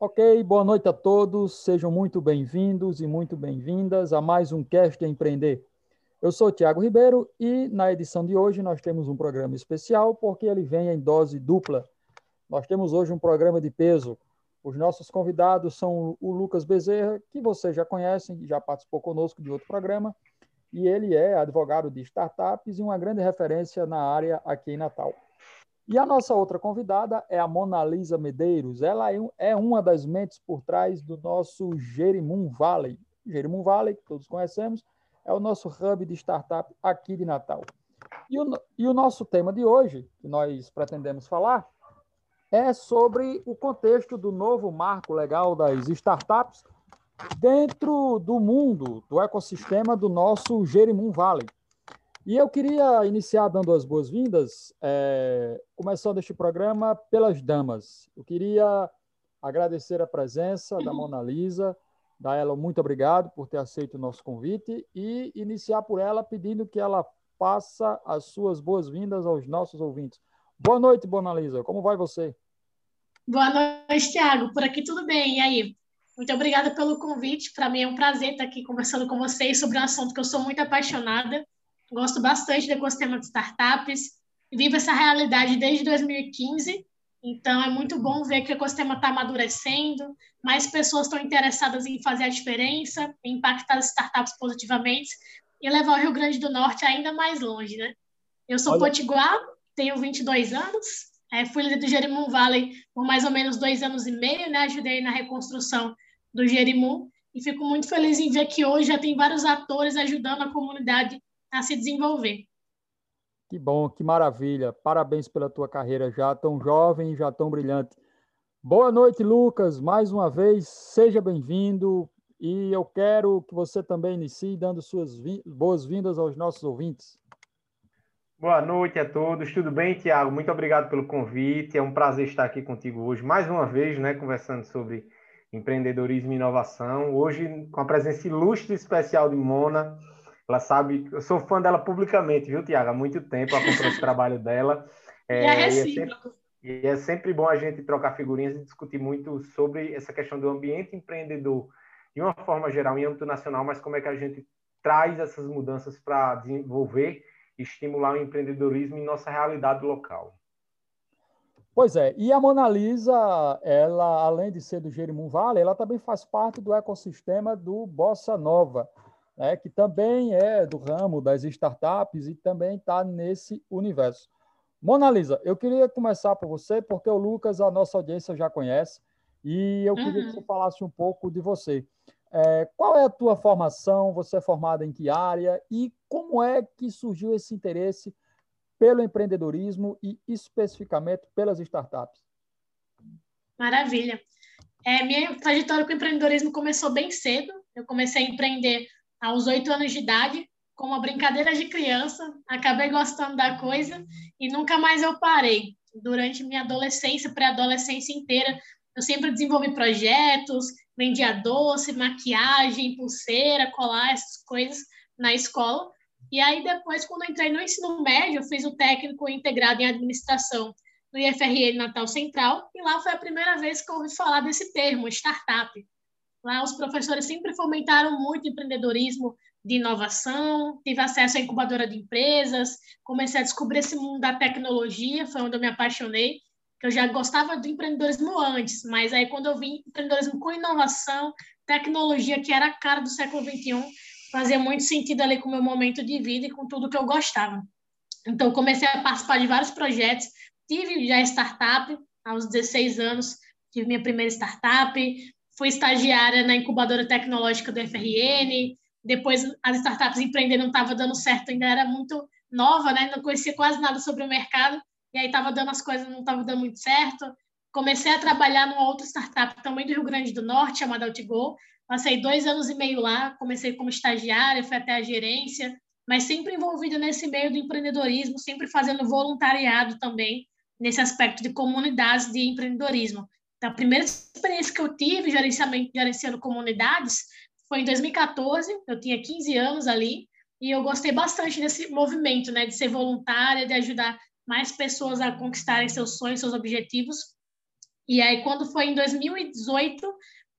Ok, boa noite a todos, sejam muito bem-vindos e muito bem-vindas a mais um Cast Empreender. Eu sou Tiago Ribeiro e na edição de hoje nós temos um programa especial porque ele vem em dose dupla. Nós temos hoje um programa de peso. Os nossos convidados são o Lucas Bezerra, que vocês já conhecem, já participou conosco de outro programa, e ele é advogado de startups e uma grande referência na área aqui em Natal. E a nossa outra convidada é a Mona Lisa Medeiros. Ela é, é uma das mentes por trás do nosso Jerimum Valley. Jerimum Valley, que todos conhecemos, é o nosso hub de startup aqui de Natal. E o, e o nosso tema de hoje, que nós pretendemos falar, é sobre o contexto do novo marco legal das startups dentro do mundo, do ecossistema do nosso Jerimum Valley. E eu queria iniciar dando as boas-vindas, é, começando este programa pelas damas. Eu queria agradecer a presença da Mona Lisa, da ela muito obrigado por ter aceito o nosso convite e iniciar por ela pedindo que ela faça as suas boas-vindas aos nossos ouvintes. Boa noite, Mona Lisa. Como vai você? Boa noite, Tiago. Por aqui tudo bem. E aí? Muito obrigada pelo convite. Para mim é um prazer estar aqui conversando com vocês sobre um assunto que eu sou muito apaixonada gosto bastante do ecossistema de startups, vivo essa realidade desde 2015, então é muito bom ver que o ecossistema está amadurecendo, mais pessoas estão interessadas em fazer a diferença, em impactar as startups positivamente e levar o Rio Grande do Norte ainda mais longe, né? Eu sou Olha. potiguar, tenho 22 anos, é, fui líder do Jerimum Valley por mais ou menos dois anos e meio, né? Ajudei na reconstrução do Jerimum e fico muito feliz em ver que hoje já tem vários atores ajudando a comunidade a se desenvolver. Que bom, que maravilha. Parabéns pela tua carreira já tão jovem, já tão brilhante. Boa noite, Lucas. Mais uma vez, seja bem-vindo. E eu quero que você também inicie dando suas boas-vindas aos nossos ouvintes. Boa noite a todos. Tudo bem, Tiago? Muito obrigado pelo convite. É um prazer estar aqui contigo hoje, mais uma vez, né, conversando sobre empreendedorismo e inovação. Hoje, com a presença ilustre e especial de Mona, ela sabe, eu sou fã dela publicamente, viu, Tiago? Há muito tempo acompanho esse trabalho dela. É, e, é, é sempre, e é sempre bom a gente trocar figurinhas e discutir muito sobre essa questão do ambiente empreendedor de uma forma geral, em âmbito nacional, mas como é que a gente traz essas mudanças para desenvolver estimular o empreendedorismo em nossa realidade local. Pois é, e a Mona Lisa, ela, além de ser do Jerimum Vale, ela também faz parte do ecossistema do Bossa Nova né, que também é do ramo das startups e também está nesse universo. Mona Lisa, eu queria começar por você, porque o Lucas, a nossa audiência já conhece, e eu queria uhum. que você falasse um pouco de você. É, qual é a tua formação? Você é formada em que área? E como é que surgiu esse interesse pelo empreendedorismo e especificamente pelas startups? Maravilha. É, minha trajetória com empreendedorismo começou bem cedo. Eu comecei a empreender aos oito anos de idade, com uma brincadeira de criança, acabei gostando da coisa e nunca mais eu parei. Durante minha adolescência, pré-adolescência inteira, eu sempre desenvolvi projetos, vendia doce, maquiagem, pulseira, colar, essas coisas na escola. E aí depois, quando eu entrei no ensino médio, eu fiz o técnico integrado em administração no IFRN Natal Central, e lá foi a primeira vez que eu ouvi falar desse termo, startup. Lá os professores sempre fomentaram muito empreendedorismo de inovação, tive acesso à incubadora de empresas, comecei a descobrir esse mundo da tecnologia, foi onde eu me apaixonei, que eu já gostava do empreendedorismo antes, mas aí quando eu vi empreendedorismo com inovação, tecnologia, que era a cara do século XXI, fazia muito sentido ali com o meu momento de vida e com tudo que eu gostava. Então, comecei a participar de vários projetos, tive já startup, aos 16 anos, tive minha primeira startup, fui estagiária na incubadora tecnológica do FRN, depois as startups empreender não estava dando certo, ainda era muito nova, né? não conhecia quase nada sobre o mercado, e aí estava dando as coisas, não estava dando muito certo. Comecei a trabalhar numa outra startup também do Rio Grande do Norte, chamada Altigo. Passei dois anos e meio lá, comecei como estagiária, fui até a gerência, mas sempre envolvida nesse meio do empreendedorismo, sempre fazendo voluntariado também, nesse aspecto de comunidades de empreendedorismo a primeira experiência que eu tive gerenciamento, gerenciando comunidades foi em 2014, eu tinha 15 anos ali, e eu gostei bastante desse movimento, né, de ser voluntária, de ajudar mais pessoas a conquistarem seus sonhos, seus objetivos. E aí, quando foi em 2018,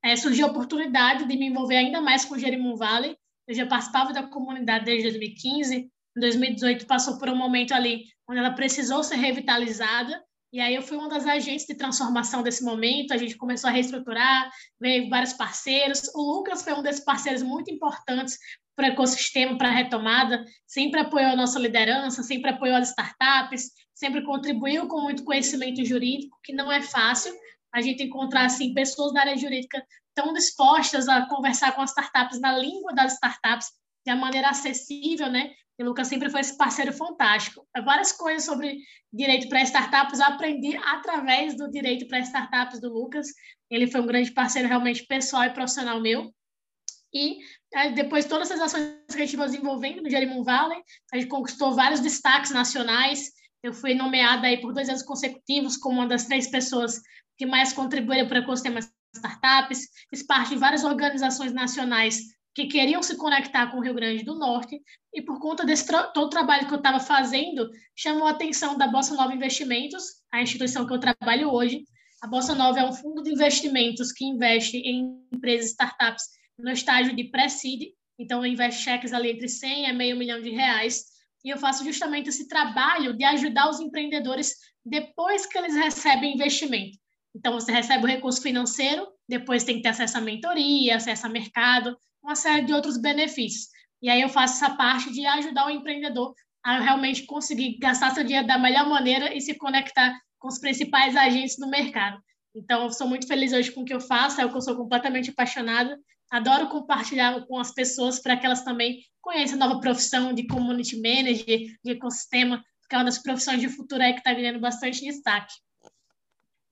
é, surgiu a oportunidade de me envolver ainda mais com o Jerimum Valley. Eu já participava da comunidade desde 2015. Em 2018, passou por um momento ali onde ela precisou ser revitalizada. E aí eu fui uma das agentes de transformação desse momento, a gente começou a reestruturar, veio vários parceiros. O Lucas foi um desses parceiros muito importantes para o ecossistema, para a retomada, sempre apoiou a nossa liderança, sempre apoiou as startups, sempre contribuiu com muito conhecimento jurídico, que não é fácil a gente encontrar assim pessoas da área jurídica tão dispostas a conversar com as startups na língua das startups de uma maneira acessível, né? E o Lucas sempre foi esse parceiro fantástico. Várias coisas sobre direito para startups aprendi através do direito para startups do Lucas. Ele foi um grande parceiro realmente pessoal e profissional meu. E depois todas as ações que a gente vai desenvolvendo no Jerimum Valley, a gente conquistou vários destaques nacionais. Eu fui nomeada aí por dois anos consecutivos como uma das três pessoas que mais contribuíram para o ecossistema startups. Fiz parte de várias organizações nacionais que queriam se conectar com o Rio Grande do Norte e por conta desse todo o trabalho que eu estava fazendo, chamou a atenção da Bossa Nova Investimentos, a instituição que eu trabalho hoje. A Bossa Nova é um fundo de investimentos que investe em empresas startups no estágio de pré-seed, então investe cheques ali entre 100 a meio milhão de reais, e eu faço justamente esse trabalho de ajudar os empreendedores depois que eles recebem investimento. Então, você recebe o recurso financeiro, depois tem que ter acesso à mentoria, acesso a mercado, uma série de outros benefícios. E aí eu faço essa parte de ajudar o empreendedor a realmente conseguir gastar seu dinheiro da melhor maneira e se conectar com os principais agentes do mercado. Então, eu sou muito feliz hoje com o que eu faço, é o que eu sou completamente apaixonada Adoro compartilhar com as pessoas para que elas também conheçam a nova profissão de community manager, de ecossistema, que é uma das profissões de futuro aí que está ganhando bastante destaque.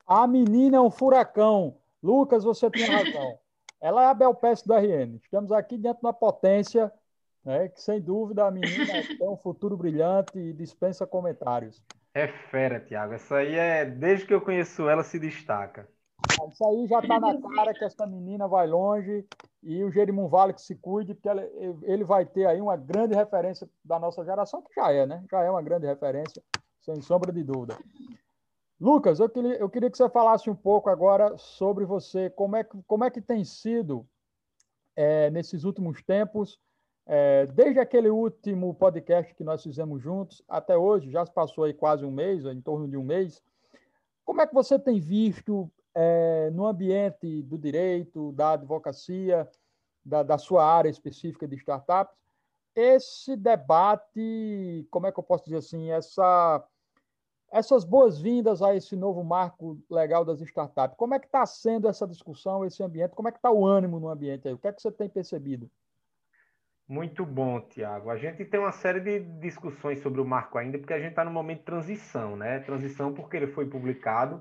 A menina é um furacão. Lucas, você tem razão. Ela é a Belpeste do RN. Estamos aqui diante de uma potência né, que, sem dúvida, a menina tem um futuro brilhante e dispensa comentários. É fera, Tiago. Essa aí é, desde que eu conheço ela, se destaca. Isso aí já está na cara que essa menina vai longe e o Jerimum Vale que se cuide, porque ela, ele vai ter aí uma grande referência da nossa geração, que já é, né? Já é uma grande referência, sem sombra de dúvida. Lucas, eu queria, eu queria que você falasse um pouco agora sobre você, como é que, como é que tem sido é, nesses últimos tempos, é, desde aquele último podcast que nós fizemos juntos até hoje, já se passou aí quase um mês, em torno de um mês, como é que você tem visto é, no ambiente do direito, da advocacia, da, da sua área específica de startups, esse debate, como é que eu posso dizer assim, essa, essas boas-vindas a esse novo marco legal das startups. Como é que está sendo essa discussão, esse ambiente? Como é que está o ânimo no ambiente aí? O que é que você tem percebido? Muito bom, Tiago. A gente tem uma série de discussões sobre o marco ainda, porque a gente está no momento de transição, né? Transição porque ele foi publicado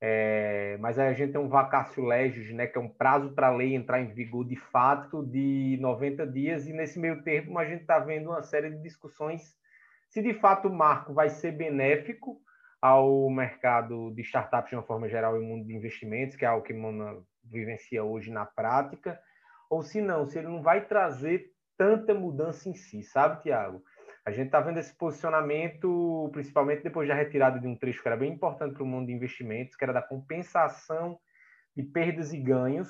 é, mas aí a gente tem um vacácio legis, né, que é um prazo para a lei entrar em vigor de fato de 90 dias, e nesse meio termo a gente está vendo uma série de discussões se de fato o marco vai ser benéfico ao mercado de startups de uma forma geral e mundo de investimentos, que é algo que Mona vivencia hoje na prática, ou se não, se ele não vai trazer tanta mudança em si, sabe, Tiago? A gente está vendo esse posicionamento, principalmente depois da retirada de um trecho que era bem importante para o mundo de investimentos, que era da compensação de perdas e ganhos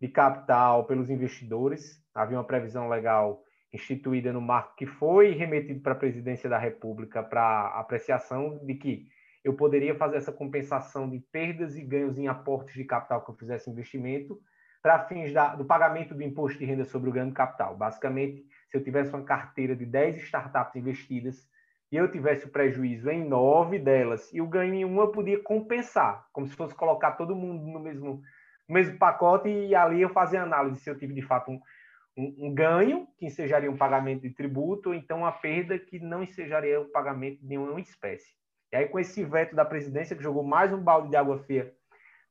de capital pelos investidores. Havia uma previsão legal instituída no marco que foi remetido para a presidência da República para apreciação de que eu poderia fazer essa compensação de perdas e ganhos em aportes de capital que eu fizesse investimento para fins da, do pagamento do imposto de renda sobre o ganho de capital. Basicamente, se eu tivesse uma carteira de 10 startups investidas e eu tivesse o prejuízo em nove delas e o ganho em uma, eu podia compensar, como se fosse colocar todo mundo no mesmo, no mesmo pacote e ali eu fazer análise se eu tive de fato um, um, um ganho, que ensejaria um pagamento de tributo, ou então uma perda que não ensejaria o pagamento de nenhuma espécie. E aí, com esse veto da presidência, que jogou mais um balde de água fria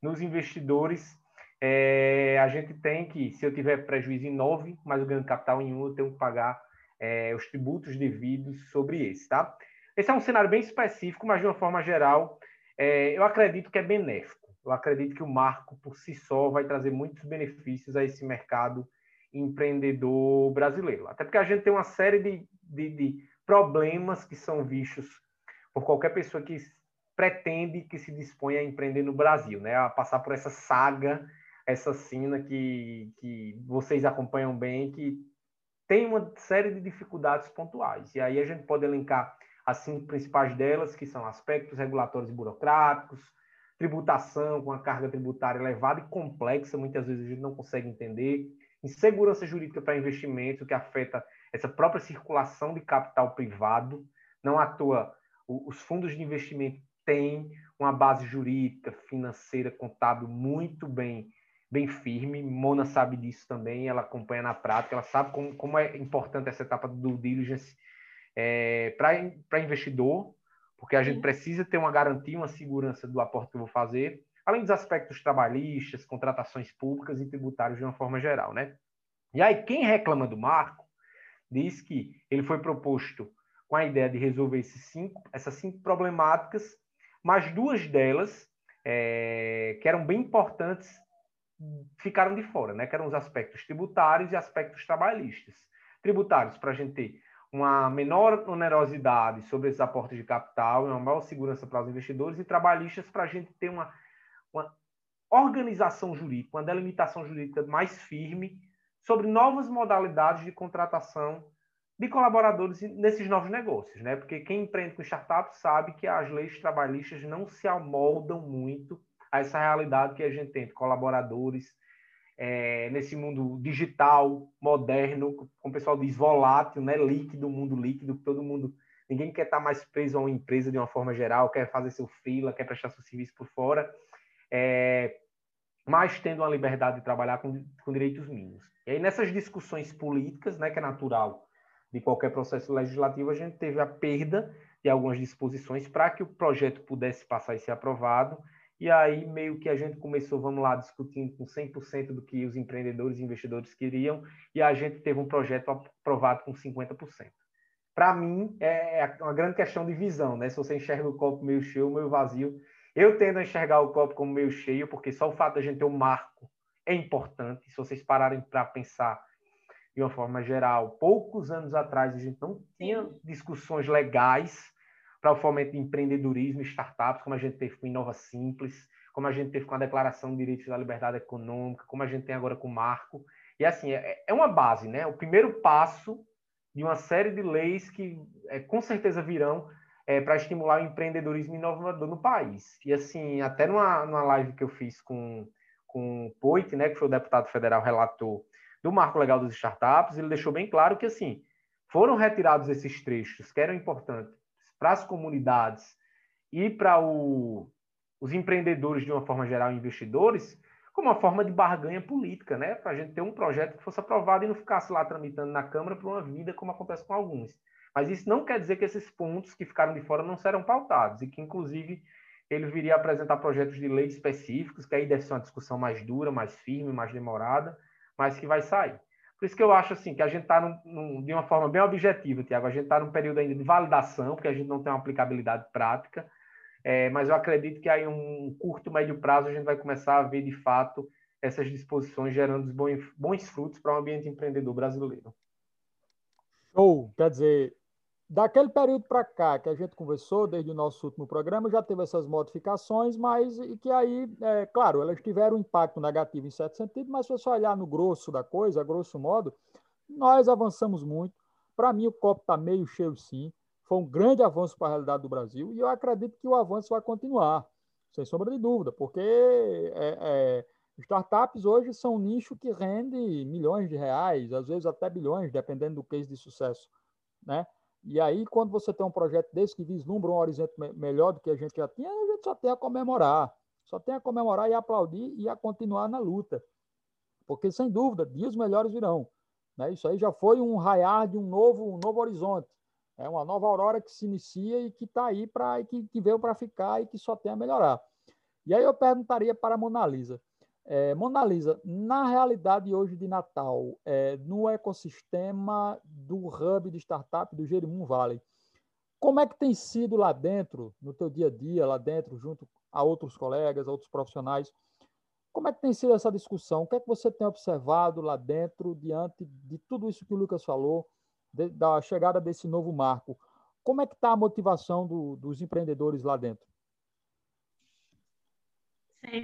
nos investidores, é, a gente tem que, se eu tiver prejuízo em 9, mas o ganho capital em 1, eu tenho que pagar é, os tributos devidos sobre esse, tá? Esse é um cenário bem específico, mas de uma forma geral, é, eu acredito que é benéfico. Eu acredito que o marco por si só vai trazer muitos benefícios a esse mercado empreendedor brasileiro. Até porque a gente tem uma série de, de, de problemas que são vistos por qualquer pessoa que pretende que se dispõe a empreender no Brasil, né? A passar por essa saga, essa cena que, que vocês acompanham bem, que tem uma série de dificuldades pontuais. E aí a gente pode elencar as cinco principais delas, que são aspectos regulatórios e burocráticos, tributação com a carga tributária elevada e complexa, muitas vezes a gente não consegue entender, insegurança jurídica para investimentos, que afeta essa própria circulação de capital privado. Não à toa, os fundos de investimento têm uma base jurídica, financeira, contábil muito bem bem firme. Mona sabe disso também, ela acompanha na prática, ela sabe como, como é importante essa etapa do diligence é, para investidor, porque a gente precisa ter uma garantia, uma segurança do aporte que eu vou fazer, além dos aspectos trabalhistas, contratações públicas e tributários de uma forma geral, né? E aí, quem reclama do marco diz que ele foi proposto com a ideia de resolver esses cinco, essas cinco problemáticas, mas duas delas, é, que eram bem importantes, ficaram de fora, né? Que eram os aspectos tributários e aspectos trabalhistas. Tributários, para a gente ter uma menor onerosidade sobre esses aportes de capital uma maior segurança para os investidores, e trabalhistas para a gente ter uma, uma organização jurídica, uma delimitação jurídica mais firme sobre novas modalidades de contratação de colaboradores nesses novos negócios, né? Porque quem empreende com startups sabe que as leis trabalhistas não se amoldam muito a essa realidade que a gente tem de colaboradores é, nesse mundo digital, moderno, como o pessoal diz, volátil, né? líquido, mundo líquido, todo mundo, ninguém quer estar mais preso a uma empresa de uma forma geral, quer fazer seu fila, quer prestar seu serviço por fora, é, mas tendo uma liberdade de trabalhar com, com direitos mínimos. E aí, nessas discussões políticas, né, que é natural de qualquer processo legislativo, a gente teve a perda de algumas disposições para que o projeto pudesse passar e ser aprovado, e aí, meio que a gente começou, vamos lá, discutindo com 100% do que os empreendedores e investidores queriam, e a gente teve um projeto aprovado com 50%. Para mim, é, é uma grande questão de visão, né? Se você enxerga o copo meio cheio ou meio vazio. Eu tendo a enxergar o copo como meio cheio, porque só o fato da gente ter um marco é importante. Se vocês pararem para pensar de uma forma geral, poucos anos atrás a gente não tinha discussões legais para o fomento de empreendedorismo startups, como a gente teve com Inova Simples, como a gente teve com a Declaração de Direitos da Liberdade Econômica, como a gente tem agora com o Marco. E assim, é, é uma base, né? O primeiro passo de uma série de leis que é, com certeza virão é, para estimular o empreendedorismo inovador no país. E assim, até numa, numa live que eu fiz com, com o Poit, né, que foi o deputado federal relator do Marco Legal dos Startups, ele deixou bem claro que assim, foram retirados esses trechos que eram importantes para as comunidades e para os empreendedores de uma forma geral, investidores, como uma forma de barganha política, né? Para a gente ter um projeto que fosse aprovado e não ficasse lá tramitando na Câmara por uma vida, como acontece com alguns. Mas isso não quer dizer que esses pontos que ficaram de fora não serão pautados e que, inclusive, ele viria apresentar projetos de lei específicos, que aí deve ser uma discussão mais dura, mais firme, mais demorada, mas que vai sair. Por isso que eu acho assim que a gente está de uma forma bem objetiva, Tiago. A gente está num período ainda de validação, porque a gente não tem uma aplicabilidade prática, é, mas eu acredito que aí um curto, médio prazo a gente vai começar a ver de fato essas disposições gerando bons, bons frutos para o ambiente empreendedor brasileiro. Show! Quer dizer, Daquele período para cá que a gente conversou, desde o nosso último programa, já teve essas modificações, mas e que aí, é, claro, elas tiveram um impacto negativo em certo sentido, mas se você olhar no grosso da coisa, grosso modo, nós avançamos muito. Para mim, o copo está meio cheio, sim. Foi um grande avanço para a realidade do Brasil e eu acredito que o avanço vai continuar, sem sombra de dúvida, porque é, é, startups hoje são um nicho que rende milhões de reais, às vezes até bilhões, dependendo do case de sucesso, né? E aí, quando você tem um projeto desse que vislumbra um horizonte melhor do que a gente já tinha, a gente só tem a comemorar. Só tem a comemorar e aplaudir e a continuar na luta. Porque, sem dúvida, dias melhores virão. Né? Isso aí já foi um raiar de um novo, um novo horizonte. É uma nova aurora que se inicia e que está aí para que, que veio para ficar e que só tem a melhorar. E aí eu perguntaria para a Mona Lisa. É, Mona Lisa, na realidade hoje de Natal, é, no ecossistema do hub de startup do Jerimum Valley, como é que tem sido lá dentro, no teu dia a dia, lá dentro, junto a outros colegas, a outros profissionais. Como é que tem sido essa discussão? O que é que você tem observado lá dentro, diante de tudo isso que o Lucas falou, de, da chegada desse novo marco? Como é que está a motivação do, dos empreendedores lá dentro?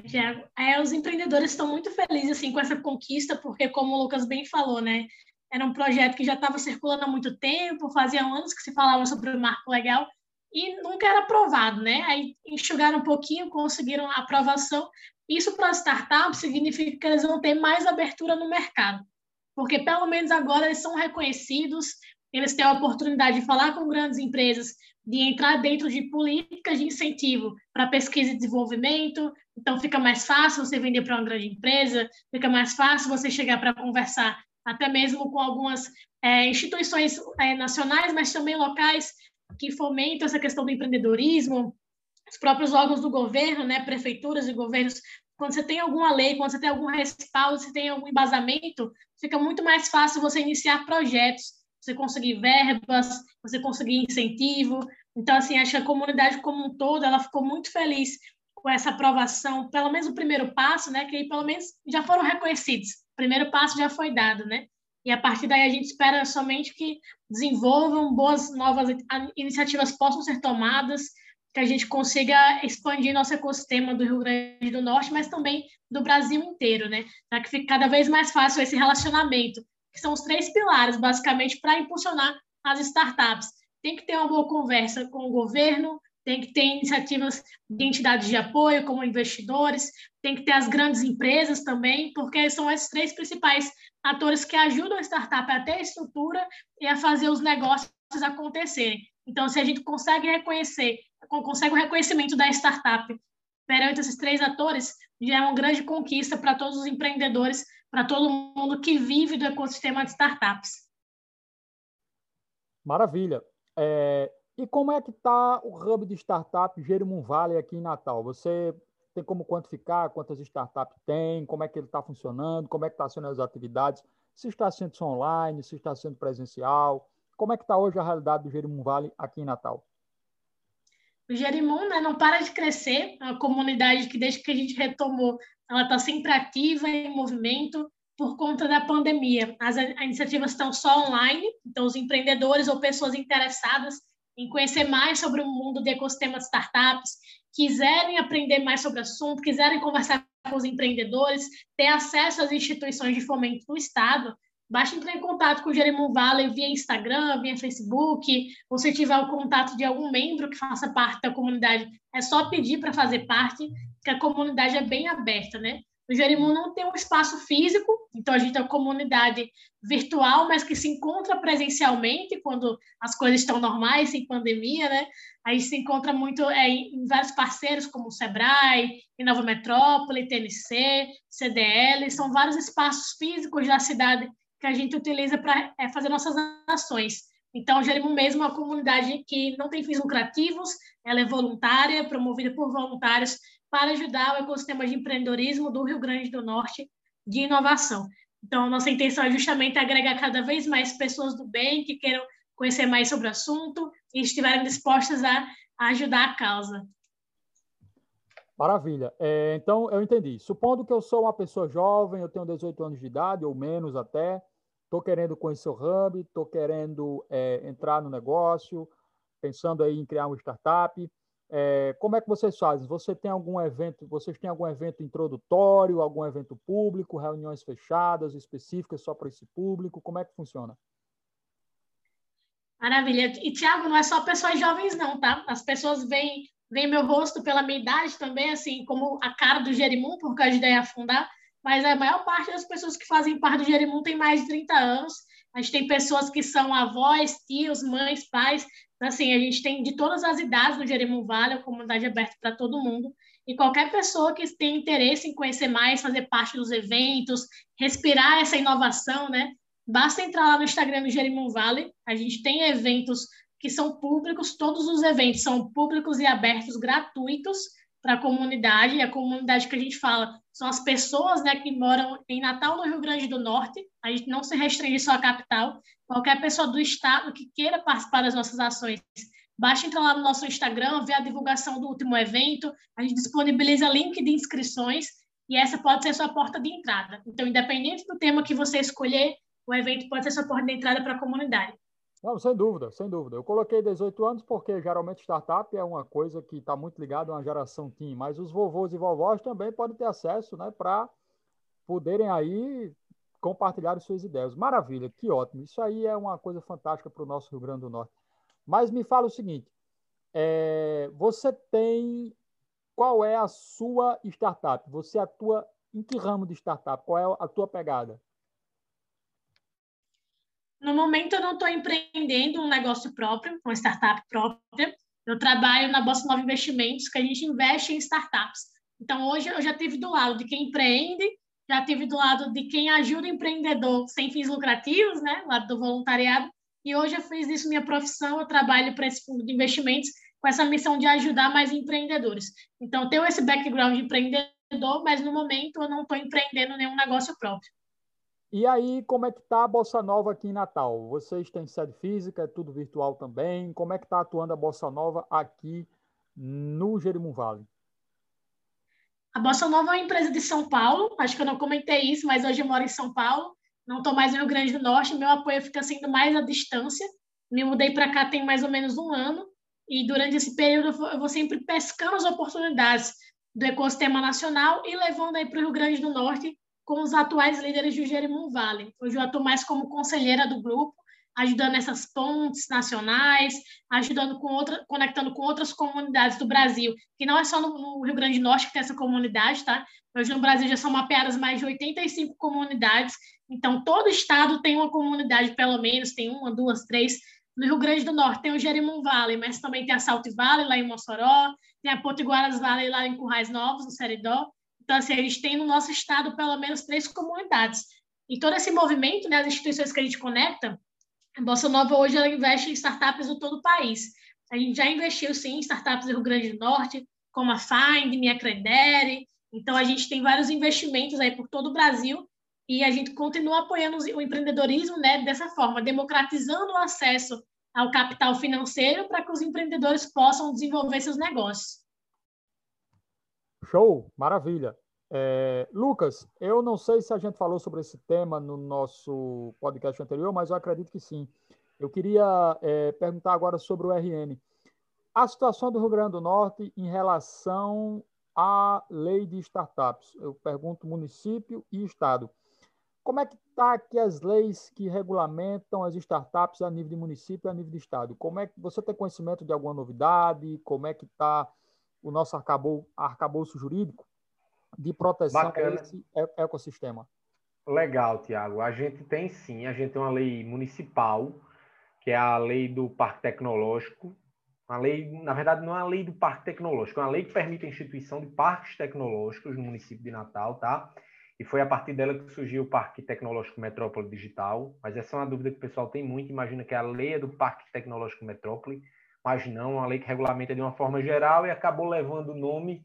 Tiago, é, os empreendedores estão muito felizes assim com essa conquista, porque como o Lucas bem falou, né, era um projeto que já estava circulando há muito tempo, fazia anos que se falava sobre o marco legal e nunca era aprovado, né? Aí enxugaram um pouquinho, conseguiram a aprovação. Isso para as startups significa que eles vão ter mais abertura no mercado, porque pelo menos agora eles são reconhecidos, eles têm a oportunidade de falar com grandes empresas, de entrar dentro de políticas de incentivo para pesquisa e desenvolvimento. Então, fica mais fácil você vender para uma grande empresa, fica mais fácil você chegar para conversar, até mesmo com algumas é, instituições é, nacionais, mas também locais, que fomentam essa questão do empreendedorismo, os próprios órgãos do governo, né, prefeituras e governos. Quando você tem alguma lei, quando você tem algum respaldo, você tem algum embasamento, fica muito mais fácil você iniciar projetos você conseguir verbas, você conseguir incentivo. Então, assim, acho que a comunidade como um todo, ela ficou muito feliz com essa aprovação, pelo menos o primeiro passo, né, que aí pelo menos já foram reconhecidos. O primeiro passo já foi dado, né? E a partir daí a gente espera somente que desenvolvam boas novas iniciativas possam ser tomadas, que a gente consiga expandir nosso ecossistema do Rio Grande do Norte, mas também do Brasil inteiro, né? Para que fique cada vez mais fácil esse relacionamento que são os três pilares, basicamente, para impulsionar as startups. Tem que ter uma boa conversa com o governo, tem que ter iniciativas de entidades de apoio, como investidores, tem que ter as grandes empresas também, porque são esses três principais atores que ajudam a startup a ter a estrutura e a fazer os negócios acontecerem. Então, se a gente consegue reconhecer, consegue o reconhecimento da startup perante esses três atores, já é uma grande conquista para todos os empreendedores para todo mundo que vive do ecossistema de startups. Maravilha. É, e como é que está o hub de startup Jerimum Valley aqui em Natal? Você tem como quantificar quantas startups tem, como é que ele está funcionando, como é que está sendo as atividades, se está sendo online, se está sendo presencial, como é que está hoje a realidade do Jerimum Valley aqui em Natal? O Jerimum né, não para de crescer, é a comunidade que desde que a gente retomou ela está sempre ativa em movimento por conta da pandemia. As iniciativas estão só online, então os empreendedores ou pessoas interessadas em conhecer mais sobre o mundo do ecossistema de startups, quiserem aprender mais sobre o assunto, quiserem conversar com os empreendedores, ter acesso às instituições de fomento do Estado, basta entrar em contato com o Jeremon Valley via Instagram, via Facebook, ou se tiver o contato de algum membro que faça parte da comunidade, é só pedir para fazer parte, que a comunidade é bem aberta, né? O Jerimum não tem um espaço físico, então a gente é uma comunidade virtual, mas que se encontra presencialmente quando as coisas estão normais, sem pandemia, né? A gente se encontra muito é, em vários parceiros, como o Sebrae, Nova Metrópole, TNC, CDL, são vários espaços físicos da cidade que a gente utiliza para é, fazer nossas ações. Então, o Jerimum mesmo é uma comunidade que não tem fins lucrativos, ela é voluntária, promovida por voluntários para ajudar o ecossistema de empreendedorismo do Rio Grande do Norte de inovação. Então, nossa intenção é justamente agregar cada vez mais pessoas do bem que queiram conhecer mais sobre o assunto e estiverem dispostas a, ajudar a causa. Maravilha. É, então, eu entendi. Supondo que eu sou uma pessoa jovem, eu tenho 18 anos de idade, ou menos até, estou querendo conhecer o Hub, estou querendo é, entrar no negócio, pensando aí em criar uma startup. É, como é que vocês fazem? Você tem algum evento? Vocês têm algum evento introdutório, algum evento público, reuniões fechadas específicas só para esse público? Como é que funciona? Maravilha. E Tiago, não é só pessoas jovens não, tá? As pessoas veem, veem meu rosto pela minha idade também, assim como a cara do Jerimum, porque eu ajudei a fundar. Mas a maior parte das pessoas que fazem parte do Jerimum tem mais de 30 anos. A gente tem pessoas que são avós, tios, mães, pais, então, assim, a gente tem de todas as idades no Jeremum Vale, a comunidade é aberta para todo mundo. E qualquer pessoa que tenha interesse em conhecer mais, fazer parte dos eventos, respirar essa inovação, né? Basta entrar lá no Instagram do Jeremum Vale. A gente tem eventos que são públicos, todos os eventos são públicos e abertos, gratuitos para a comunidade. E a comunidade que a gente fala são as pessoas né, que moram em Natal, no Rio Grande do Norte. A gente não se restringe só à capital. Qualquer pessoa do estado que queira participar das nossas ações basta entrar lá no nosso Instagram, ver a divulgação do último evento, a gente disponibiliza link de inscrições e essa pode ser sua porta de entrada. Então, independente do tema que você escolher, o evento pode ser sua porta de entrada para a comunidade. Não, sem dúvida, sem dúvida. Eu coloquei 18 anos porque geralmente startup é uma coisa que está muito ligada a uma geração team, mas os vovôs e vovós também podem ter acesso né, para poderem aí compartilhar suas ideias. Maravilha, que ótimo. Isso aí é uma coisa fantástica para o nosso Rio Grande do Norte. Mas me fala o seguinte: é, você tem. Qual é a sua startup? Você atua em que ramo de startup? Qual é a tua pegada? No momento, eu não estou empreendendo um negócio próprio, uma startup própria. Eu trabalho na Bossa Nova Investimentos, que a gente investe em startups. Então, hoje eu já tive do lado de quem empreende, já tive do lado de quem ajuda empreendedor sem fins lucrativos, né, lado do voluntariado, e hoje eu fiz isso minha profissão, eu trabalho para esse fundo de investimentos com essa missão de ajudar mais empreendedores. Então, eu tenho esse background de empreendedor, mas no momento eu não estou empreendendo nenhum negócio próprio. E aí, como é que está a Bossa Nova aqui em Natal? Vocês têm sede física, é tudo virtual também? Como é que está atuando a Bossa Nova aqui no Jerimum Vale? A Bossa Nova é uma empresa de São Paulo, acho que eu não comentei isso, mas hoje eu moro em São Paulo, não estou mais no Rio Grande do Norte, meu apoio fica sendo mais à distância. Me mudei para cá tem mais ou menos um ano, e durante esse período eu vou sempre pescando as oportunidades do ecossistema nacional e levando aí para o Rio Grande do Norte com os atuais líderes do Jerimum Vale. Hoje eu atuo mais como conselheira do grupo, ajudando essas pontes nacionais, ajudando com outra, conectando com outras comunidades do Brasil, que não é só no, no, Rio Grande do Norte que tem essa comunidade, tá? Hoje no Brasil já são mapeadas mais de 85 comunidades, então todo estado tem uma comunidade, pelo menos, tem uma, duas, três. No Rio Grande do Norte tem o Jerimum Vale, mas também tem a Salt Valley, lá em Mossoró, tem a Potiguaras Valley, lá em Currais Novos, no Seridó, então, assim, a gente tem no nosso estado pelo menos três comunidades. E todo esse movimento, né, as instituições que a gente conecta, a Bossa Nova hoje ela investe em startups do todo o país. A gente já investiu, sim, em startups do Rio Grande do Norte, como a Find, Minha Credere. Então, a gente tem vários investimentos aí por todo o Brasil e a gente continua apoiando o empreendedorismo né, dessa forma, democratizando o acesso ao capital financeiro para que os empreendedores possam desenvolver seus negócios. Show, maravilha. É, Lucas, eu não sei se a gente falou sobre esse tema no nosso podcast anterior, mas eu acredito que sim. Eu queria é, perguntar agora sobre o RN. A situação do Rio Grande do Norte em relação à lei de startups. Eu pergunto município e estado. Como é que está aqui as leis que regulamentam as startups a nível de município e a nível de estado? Como é que você tem conhecimento de alguma novidade? Como é que está o nosso arcabou, arcabouço jurídico de proteção Bacana. a esse ecossistema. Legal, Tiago. A gente tem sim, a gente tem uma lei municipal, que é a lei do Parque Tecnológico. A lei, na verdade, não é a lei do Parque Tecnológico, é uma lei que permite a instituição de parques tecnológicos no município de Natal, tá? E foi a partir dela que surgiu o Parque Tecnológico Metrópole Digital. Mas essa é uma dúvida que o pessoal tem muito. Imagina que a lei é do Parque Tecnológico Metrópole mas não, uma lei que regulamenta de uma forma geral e acabou levando o nome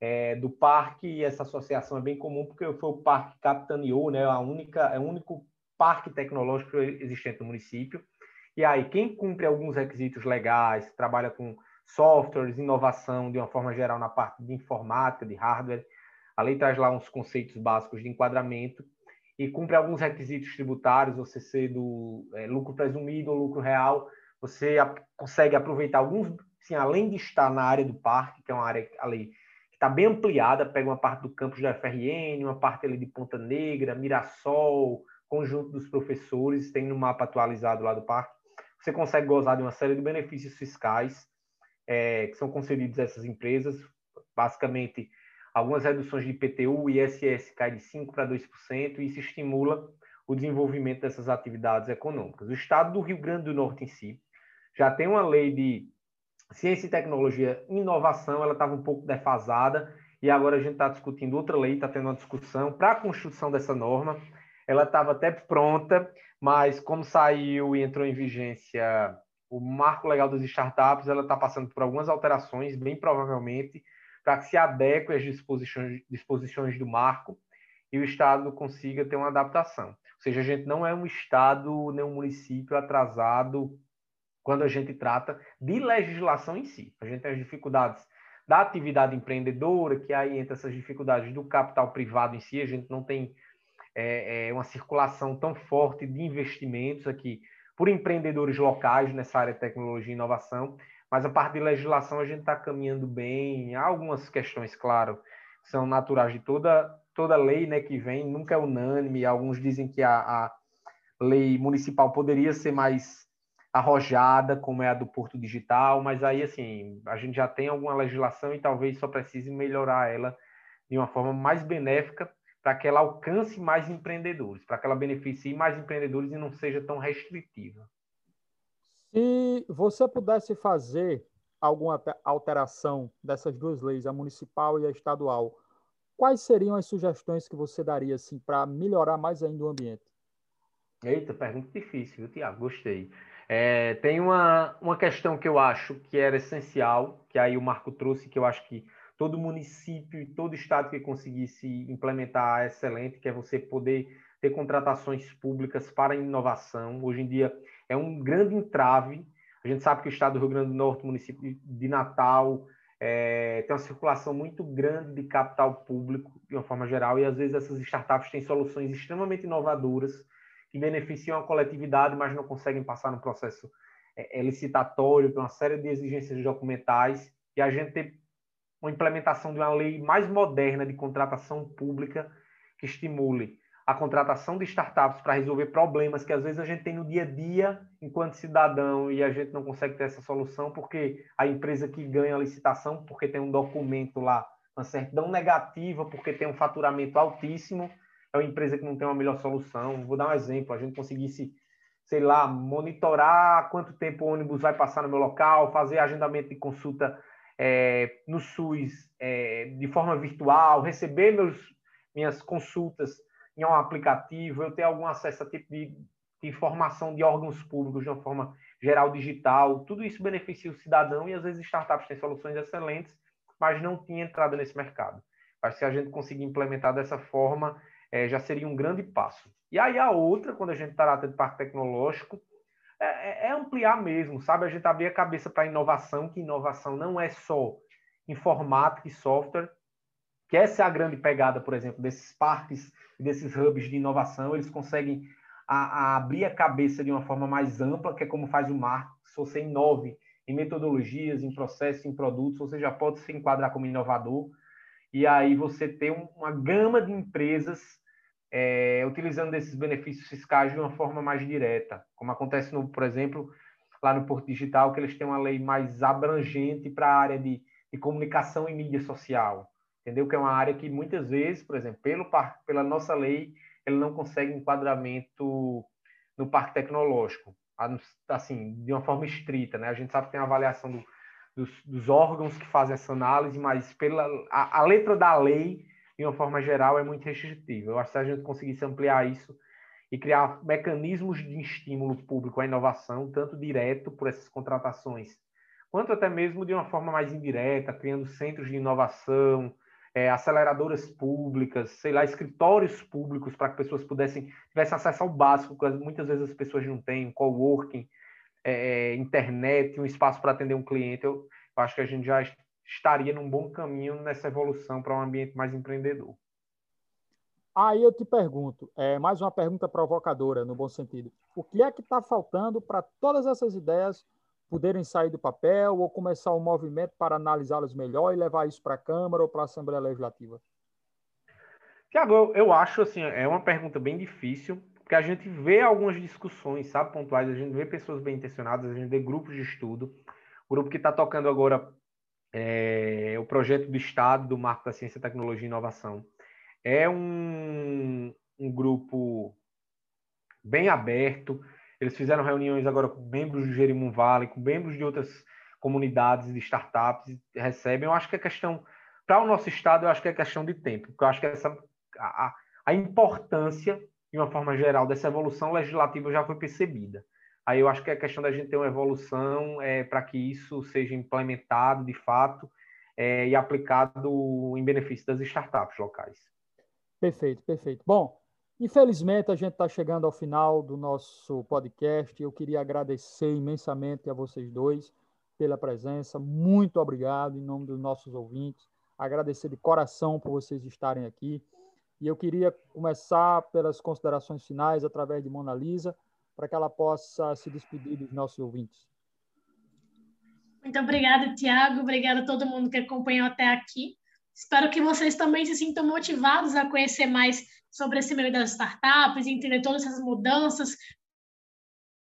é, do parque, e essa associação é bem comum, porque foi o parque que capitaneou, né, a única, é o único parque tecnológico existente no município. E aí, quem cumpre alguns requisitos legais, trabalha com softwares, inovação de uma forma geral na parte de informática, de hardware, a lei traz lá uns conceitos básicos de enquadramento. E cumpre alguns requisitos tributários, ou seja, do é, lucro presumido ou lucro real, você consegue aproveitar alguns, assim, além de estar na área do parque, que é uma área ali que está bem ampliada, pega uma parte do campus da FRN, uma parte ali de Ponta Negra, Mirassol, conjunto dos professores, tem no mapa atualizado lá do parque. Você consegue gozar de uma série de benefícios fiscais é, que são concedidos a essas empresas, basicamente algumas reduções de IPTU ISS cai de 5% para 2%, e isso estimula o desenvolvimento dessas atividades econômicas. O estado do Rio Grande do Norte em si já tem uma lei de ciência e tecnologia inovação, ela estava um pouco defasada, e agora a gente está discutindo outra lei, está tendo uma discussão para a construção dessa norma. Ela estava até pronta, mas como saiu e entrou em vigência o marco legal das startups, ela está passando por algumas alterações, bem provavelmente, para que se adeque às disposições, disposições do marco e o Estado consiga ter uma adaptação. Ou seja, a gente não é um Estado nem um município atrasado quando a gente trata de legislação em si. A gente tem as dificuldades da atividade empreendedora, que aí entra essas dificuldades do capital privado em si, a gente não tem é, é, uma circulação tão forte de investimentos aqui por empreendedores locais nessa área de tecnologia e inovação, mas a parte de legislação a gente está caminhando bem. Há algumas questões, claro, que são naturais de toda, toda lei né, que vem, nunca é unânime. Alguns dizem que a, a lei municipal poderia ser mais arrojada, como é a do Porto Digital, mas aí, assim, a gente já tem alguma legislação e talvez só precise melhorar ela de uma forma mais benéfica para que ela alcance mais empreendedores, para que ela beneficie mais empreendedores e não seja tão restritiva. Se você pudesse fazer alguma alteração dessas duas leis, a municipal e a estadual, quais seriam as sugestões que você daria assim, para melhorar mais ainda o ambiente? Eita, pergunta difícil, viu, Tiago? Gostei. É, tem uma, uma questão que eu acho que era essencial, que aí o Marco trouxe, que eu acho que todo município e todo estado que conseguisse implementar é excelente, que é você poder ter contratações públicas para inovação. Hoje em dia é um grande entrave. A gente sabe que o estado do Rio Grande do Norte, município de Natal, é, tem uma circulação muito grande de capital público, de uma forma geral, e às vezes essas startups têm soluções extremamente inovadoras que beneficiam a coletividade, mas não conseguem passar no processo é, licitatório, por uma série de exigências documentais, e a gente tem uma implementação de uma lei mais moderna de contratação pública que estimule a contratação de startups para resolver problemas que às vezes a gente tem no dia a dia enquanto cidadão e a gente não consegue ter essa solução porque a empresa que ganha a licitação, porque tem um documento lá, uma certidão negativa, porque tem um faturamento altíssimo, uma empresa que não tem uma melhor solução. Vou dar um exemplo, a gente conseguisse, sei lá, monitorar quanto tempo o ônibus vai passar no meu local, fazer agendamento de consulta é, no SUS é, de forma virtual, receber meus, minhas consultas em um aplicativo, eu ter algum acesso a tipo de, de, informação de órgãos públicos de uma forma geral digital, tudo isso beneficia o cidadão e às vezes startups têm soluções excelentes, mas não tinha entrada nesse mercado. Que se a gente conseguir implementar dessa forma, é, já seria um grande passo. E aí a outra, quando a gente trata de parque tecnológico, é, é, é ampliar mesmo, sabe? A gente abrir a cabeça para inovação, que inovação não é só informática e software, que essa é a grande pegada, por exemplo, desses parques, desses hubs de inovação, eles conseguem a, a abrir a cabeça de uma forma mais ampla, que é como faz o Marco. Se você inove em metodologias, em processos, em produtos, você já pode se enquadrar como inovador. E aí você tem uma gama de empresas é, utilizando esses benefícios fiscais de uma forma mais direta, como acontece, no, por exemplo, lá no Porto Digital, que eles têm uma lei mais abrangente para a área de, de comunicação e mídia social entendeu? Que é uma área que muitas vezes, por exemplo, pelo, pela nossa lei, ele não consegue enquadramento no parque tecnológico, assim, de uma forma estrita, né? A gente sabe que tem a avaliação do, dos, dos, órgãos que fazem essa análise, mas pela a, a, letra da lei, de uma forma geral, é muito restritiva. Eu acho que se a gente conseguisse ampliar isso e criar mecanismos de estímulo público à inovação, tanto direto por essas contratações, quanto até mesmo de uma forma mais indireta, criando centros de inovação, é, aceleradoras públicas, sei lá, escritórios públicos para que pessoas pudessem tivessem acesso ao básico, que muitas vezes as pessoas não têm, coworking, é, é internet, um espaço para atender um cliente. Eu, eu acho que a gente já estaria num bom caminho nessa evolução para um ambiente mais empreendedor. Aí eu te pergunto, é, mais uma pergunta provocadora, no bom sentido. O que é que está faltando para todas essas ideias poderem sair do papel ou começar um movimento para analisá-los melhor e levar isso para a Câmara ou para a Assembleia Legislativa? Tiago, eu, eu acho assim, é uma pergunta bem difícil, porque a gente vê algumas discussões, sabe, pontuais, a gente vê pessoas bem intencionadas, a gente vê grupos de estudo. O grupo que está tocando agora é, o projeto do Estado do Marco da Ciência, Tecnologia e Inovação. É um, um grupo bem aberto, eles fizeram reuniões agora com membros do Jerimum Vale, com membros de outras comunidades de startups, recebem. Eu acho que é questão, para o nosso estado, eu acho que é questão de tempo, porque eu acho que essa, a, a importância, de uma forma geral, dessa evolução legislativa já foi percebida. Aí eu acho que é questão da gente ter uma evolução é, para que isso seja implementado de fato é, e aplicado em benefício das startups locais. Perfeito, perfeito. Bom, Infelizmente, a gente está chegando ao final do nosso podcast. Eu queria agradecer imensamente a vocês dois pela presença. Muito obrigado em nome dos nossos ouvintes. Agradecer de coração por vocês estarem aqui. E eu queria começar pelas considerações finais através de Mona Lisa, para que ela possa se despedir dos nossos ouvintes. Muito obrigada, Tiago. Obrigada a todo mundo que acompanhou até aqui. Espero que vocês também se sintam motivados a conhecer mais sobre esse meio das startups, entender todas essas mudanças,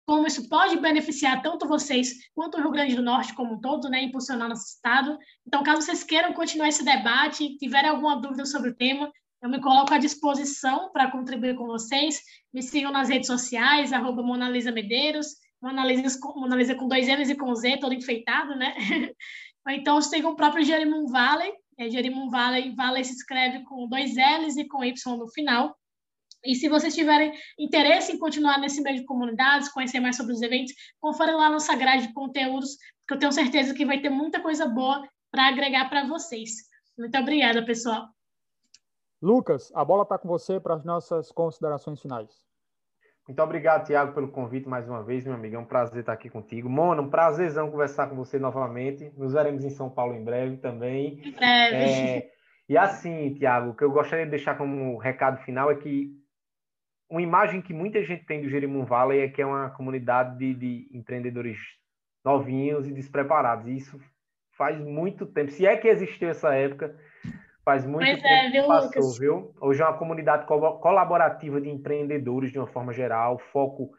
como isso pode beneficiar tanto vocês quanto o Rio Grande do Norte como um todo, né, impulsionar nosso estado. Então, caso vocês queiram continuar esse debate, tiverem alguma dúvida sobre o tema, eu me coloco à disposição para contribuir com vocês. Me sigam nas redes sociais, arroba Monalisa Medeiros, Monalisa, com dois N's e com Z, todo enfeitado, né? então, sigam o próprio Jerimum Valley, é, Jerimum Valley, Valley se escreve com dois L's e com Y no final. E se vocês tiverem interesse em continuar nesse meio de comunidades, conhecer mais sobre os eventos, confere lá nossa grade de conteúdos, que eu tenho certeza que vai ter muita coisa boa para agregar para vocês. Muito obrigada, pessoal. Lucas, a bola está com você para as nossas considerações finais. Muito obrigado, Tiago, pelo convite mais uma vez, meu amigo. É um prazer estar aqui contigo. Mona, um prazerzão conversar com você novamente. Nos veremos em São Paulo em breve também. Em breve. É, e assim, Tiago, o que eu gostaria de deixar como recado final é que uma imagem que muita gente tem do Jerimum Valley é que é uma comunidade de, de empreendedores novinhos e despreparados. E isso faz muito tempo. Se é que existiu essa época, Faz muito pois tempo é, viu, que passou, Lucas? viu? Hoje é uma comunidade colaborativa de empreendedores, de uma forma geral. O foco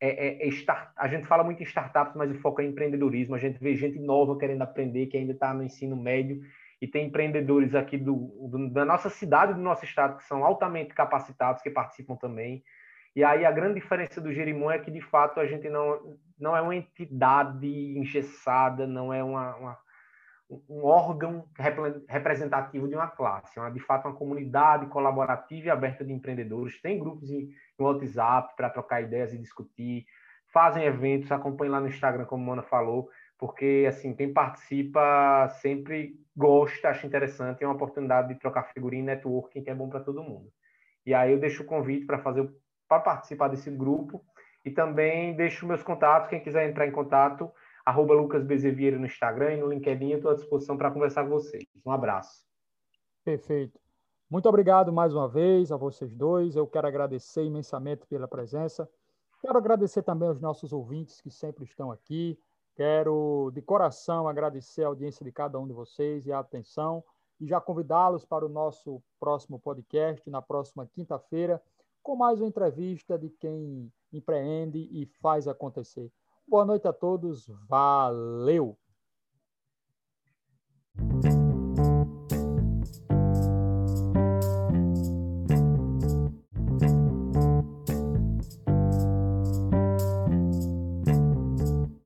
é, é, é start... a gente fala muito em startups, mas o foco é empreendedorismo. A gente vê gente nova querendo aprender, que ainda está no ensino médio, e tem empreendedores aqui do, do, da nossa cidade, do nosso estado, que são altamente capacitados, que participam também. E aí a grande diferença do Jerimum é que, de fato, a gente não, não é uma entidade engessada, não é uma, uma um órgão representativo de uma classe, uma, de fato uma comunidade colaborativa e aberta de empreendedores. Tem grupos em, em WhatsApp para trocar ideias e discutir, fazem eventos, acompanhem lá no Instagram, como a Mona falou, porque assim quem participa sempre gosta, acha interessante, é uma oportunidade de trocar figurinha networking que é bom para todo mundo. E aí eu deixo o convite para fazer para participar desse grupo e também deixo meus contatos, quem quiser entrar em contato, arroba Lucas Bezevieira no Instagram e no LinkedIn. Estou à disposição para conversar com vocês. Um abraço. Perfeito. Muito obrigado mais uma vez a vocês dois. Eu quero agradecer imensamente pela presença. Quero agradecer também aos nossos ouvintes que sempre estão aqui. Quero, de coração, agradecer a audiência de cada um de vocês e a atenção. E já convidá-los para o nosso próximo podcast, na próxima quinta-feira, com mais uma entrevista de quem empreende e faz acontecer. Boa noite a todos. Valeu!